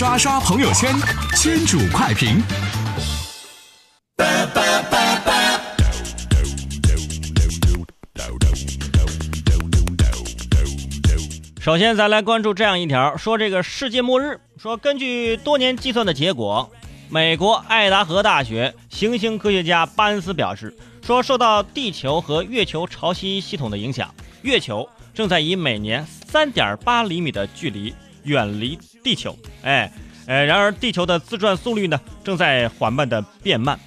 刷刷朋友圈，圈主快评。首先，咱来关注这样一条，说这个世界末日。说根据多年计算的结果，美国爱达荷大学行星科学家巴恩斯表示，说受到地球和月球潮汐系统的影响，月球正在以每年三点八厘米的距离远离地球。哎，呃，然而地球的自转速率呢，正在缓慢的变慢，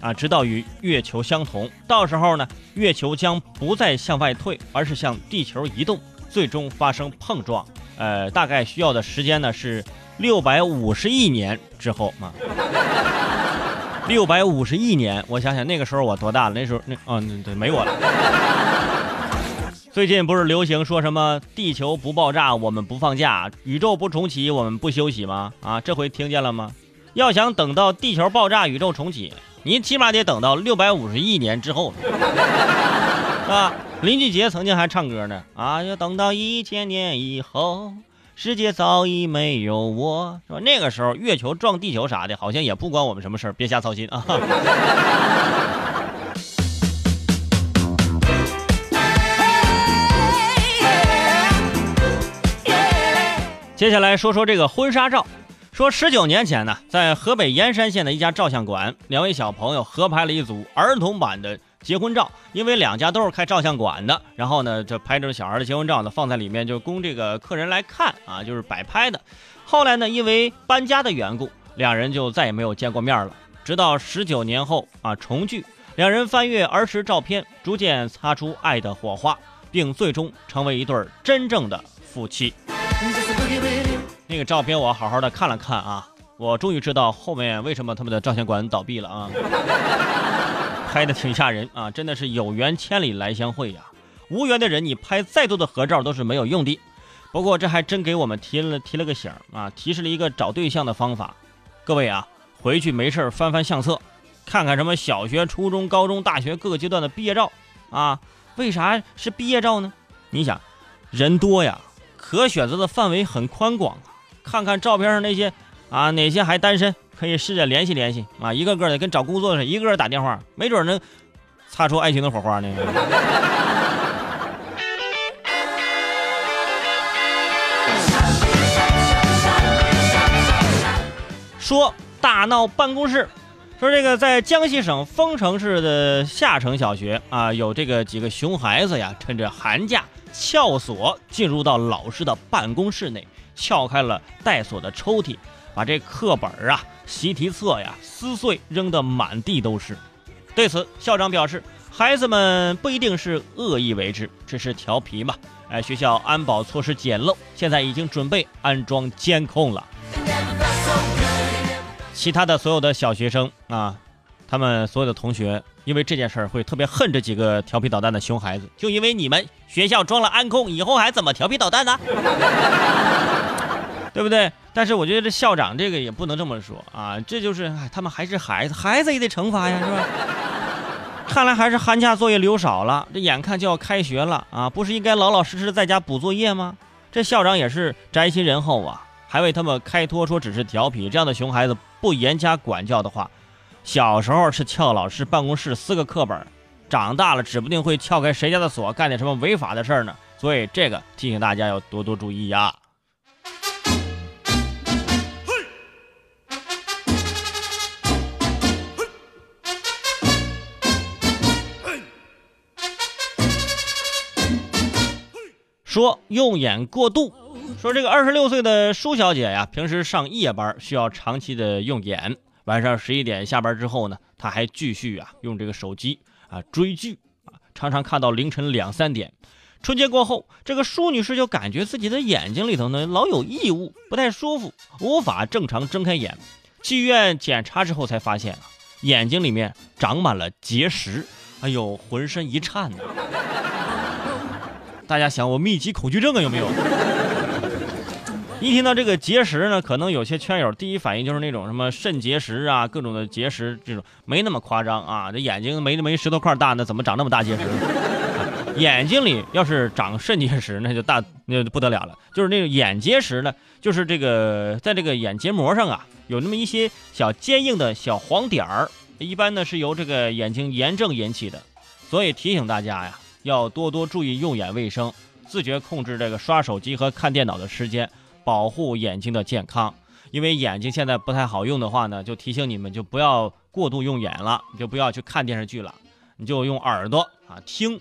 啊，直到与月球相同。到时候呢，月球将不再向外退，而是向地球移动。最终发生碰撞，呃，大概需要的时间呢是六百五十亿年之后嘛。六百五十亿年，我想想那个时候我多大了？那时候那啊，对，没我了。最近不是流行说什么地球不爆炸我们不放假，宇宙不重启我们不休息吗？啊，这回听见了吗？要想等到地球爆炸宇宙重启，你起码得等到六百五十亿年之后，是 吧？林俊杰曾经还唱歌呢，啊，要等到一千年以后，世界早已没有我，是吧？那个时候月球撞地球啥的，好像也不关我们什么事儿，别瞎操心啊。接下来说说这个婚纱照，说十九年前呢，在河北盐山县的一家照相馆，两位小朋友合拍了一组儿童版的。结婚照，因为两家都是开照相馆的，然后呢，就拍着小孩的结婚照呢，放在里面就供这个客人来看啊，就是摆拍的。后来呢，因为搬家的缘故，两人就再也没有见过面了。直到十九年后啊重聚，两人翻阅儿时照片，逐渐擦出爱的火花，并最终成为一对真正的夫妻。那个照片我好好的看了看啊，我终于知道后面为什么他们的照相馆倒闭了啊。拍的挺吓人啊！真的是有缘千里来相会呀，无缘的人你拍再多的合照都是没有用的。不过这还真给我们提了提了个醒啊，提示了一个找对象的方法。各位啊，回去没事翻翻相册，看看什么小学、初中、高中、大学各个阶段的毕业照啊。为啥是毕业照呢？你想，人多呀，可选择的范围很宽广。看看照片上那些啊，哪些还单身？可以试着联系联系啊，一个个的跟找工作似的，一个个打电话，没准能擦出爱情的火花呢。说大闹办公室，说这个在江西省丰城市的下城小学啊，有这个几个熊孩子呀，趁着寒假撬锁进入到老师的办公室内，撬开了带锁的抽屉。把这课本啊、习题册呀撕碎，扔得满地都是。对此，校长表示，孩子们不一定是恶意为之，只是调皮嘛。哎，学校安保措施简陋，现在已经准备安装监控了。其他的所有的小学生啊，他们所有的同学，因为这件事儿会特别恨这几个调皮捣蛋的熊孩子，就因为你们学校装了安控，以后还怎么调皮捣蛋呢？对不对？但是我觉得这校长这个也不能这么说啊，这就是他们还是孩子，孩子也得惩罚呀，是吧？看来还是寒假作业留少了，这眼看就要开学了啊，不是应该老老实实在家补作业吗？这校长也是宅心仁厚啊，还为他们开脱说只是调皮。这样的熊孩子不严加管教的话，小时候是撬老师办公室撕个课本，长大了指不定会撬开谁家的锁，干点什么违法的事儿呢。所以这个提醒大家要多多注意呀。说用眼过度，说这个二十六岁的舒小姐呀，平时上夜班需要长期的用眼，晚上十一点下班之后呢，她还继续啊用这个手机啊追剧啊，常常看到凌晨两三点。春节过后，这个舒女士就感觉自己的眼睛里头呢老有异物，不太舒服，无法正常睁开眼。去医院检查之后才发现啊，眼睛里面长满了结石，哎呦，浑身一颤呢。大家想我密集恐惧症啊有没有？一听到这个结石呢，可能有些圈友第一反应就是那种什么肾结石啊，各种的结石这种，没那么夸张啊。这眼睛没没石头块大，那怎么长那么大结石？眼睛里要是长肾结石，那就大那就不得了了。就是那个眼结石呢，就是这个在这个眼结膜上啊，有那么一些小坚硬的小黄点儿，一般呢是由这个眼睛炎症引起的。所以提醒大家呀，要多多注意用眼卫生，自觉控制这个刷手机和看电脑的时间，保护眼睛的健康。因为眼睛现在不太好用的话呢，就提醒你们就不要过度用眼了，就不要去看电视剧了，你就用耳朵啊听，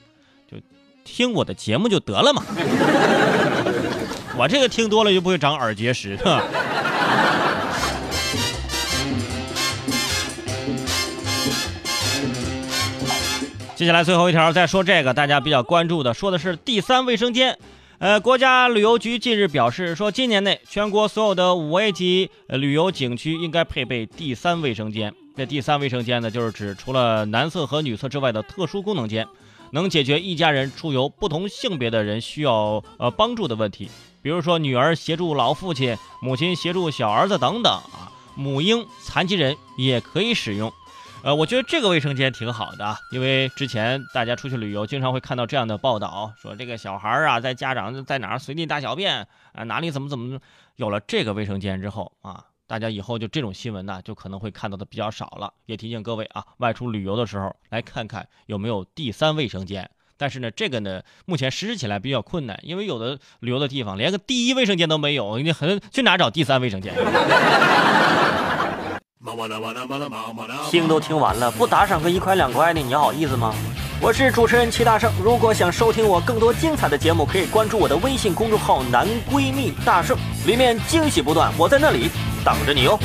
就听我的节目就得了嘛。我这个听多了就不会长耳结石，接下来最后一条再说这个大家比较关注的，说的是第三卫生间。呃，国家旅游局近日表示说，今年内全国所有的五 A 级旅游景区应该配备第三卫生间。这第三卫生间呢，就是指除了男厕和女厕之外的特殊功能间，能解决一家人出游不同性别的人需要呃帮助的问题，比如说女儿协助老父亲，母亲协助小儿子等等啊，母婴、残疾人也可以使用。呃，我觉得这个卫生间挺好的，因为之前大家出去旅游，经常会看到这样的报道，说这个小孩啊，在家长在哪儿随地大小便啊，哪里怎么怎么，有了这个卫生间之后啊，大家以后就这种新闻呢，就可能会看到的比较少了。也提醒各位啊，外出旅游的时候来看看有没有第三卫生间。但是呢，这个呢，目前实施起来比较困难，因为有的旅游的地方连个第一卫生间都没有，你很去哪找第三卫生间？听都听完了，不打赏个一块两块的，你好意思吗？我是主持人齐大圣，如果想收听我更多精彩的节目，可以关注我的微信公众号“男闺蜜大圣”，里面惊喜不断，我在那里等着你哦。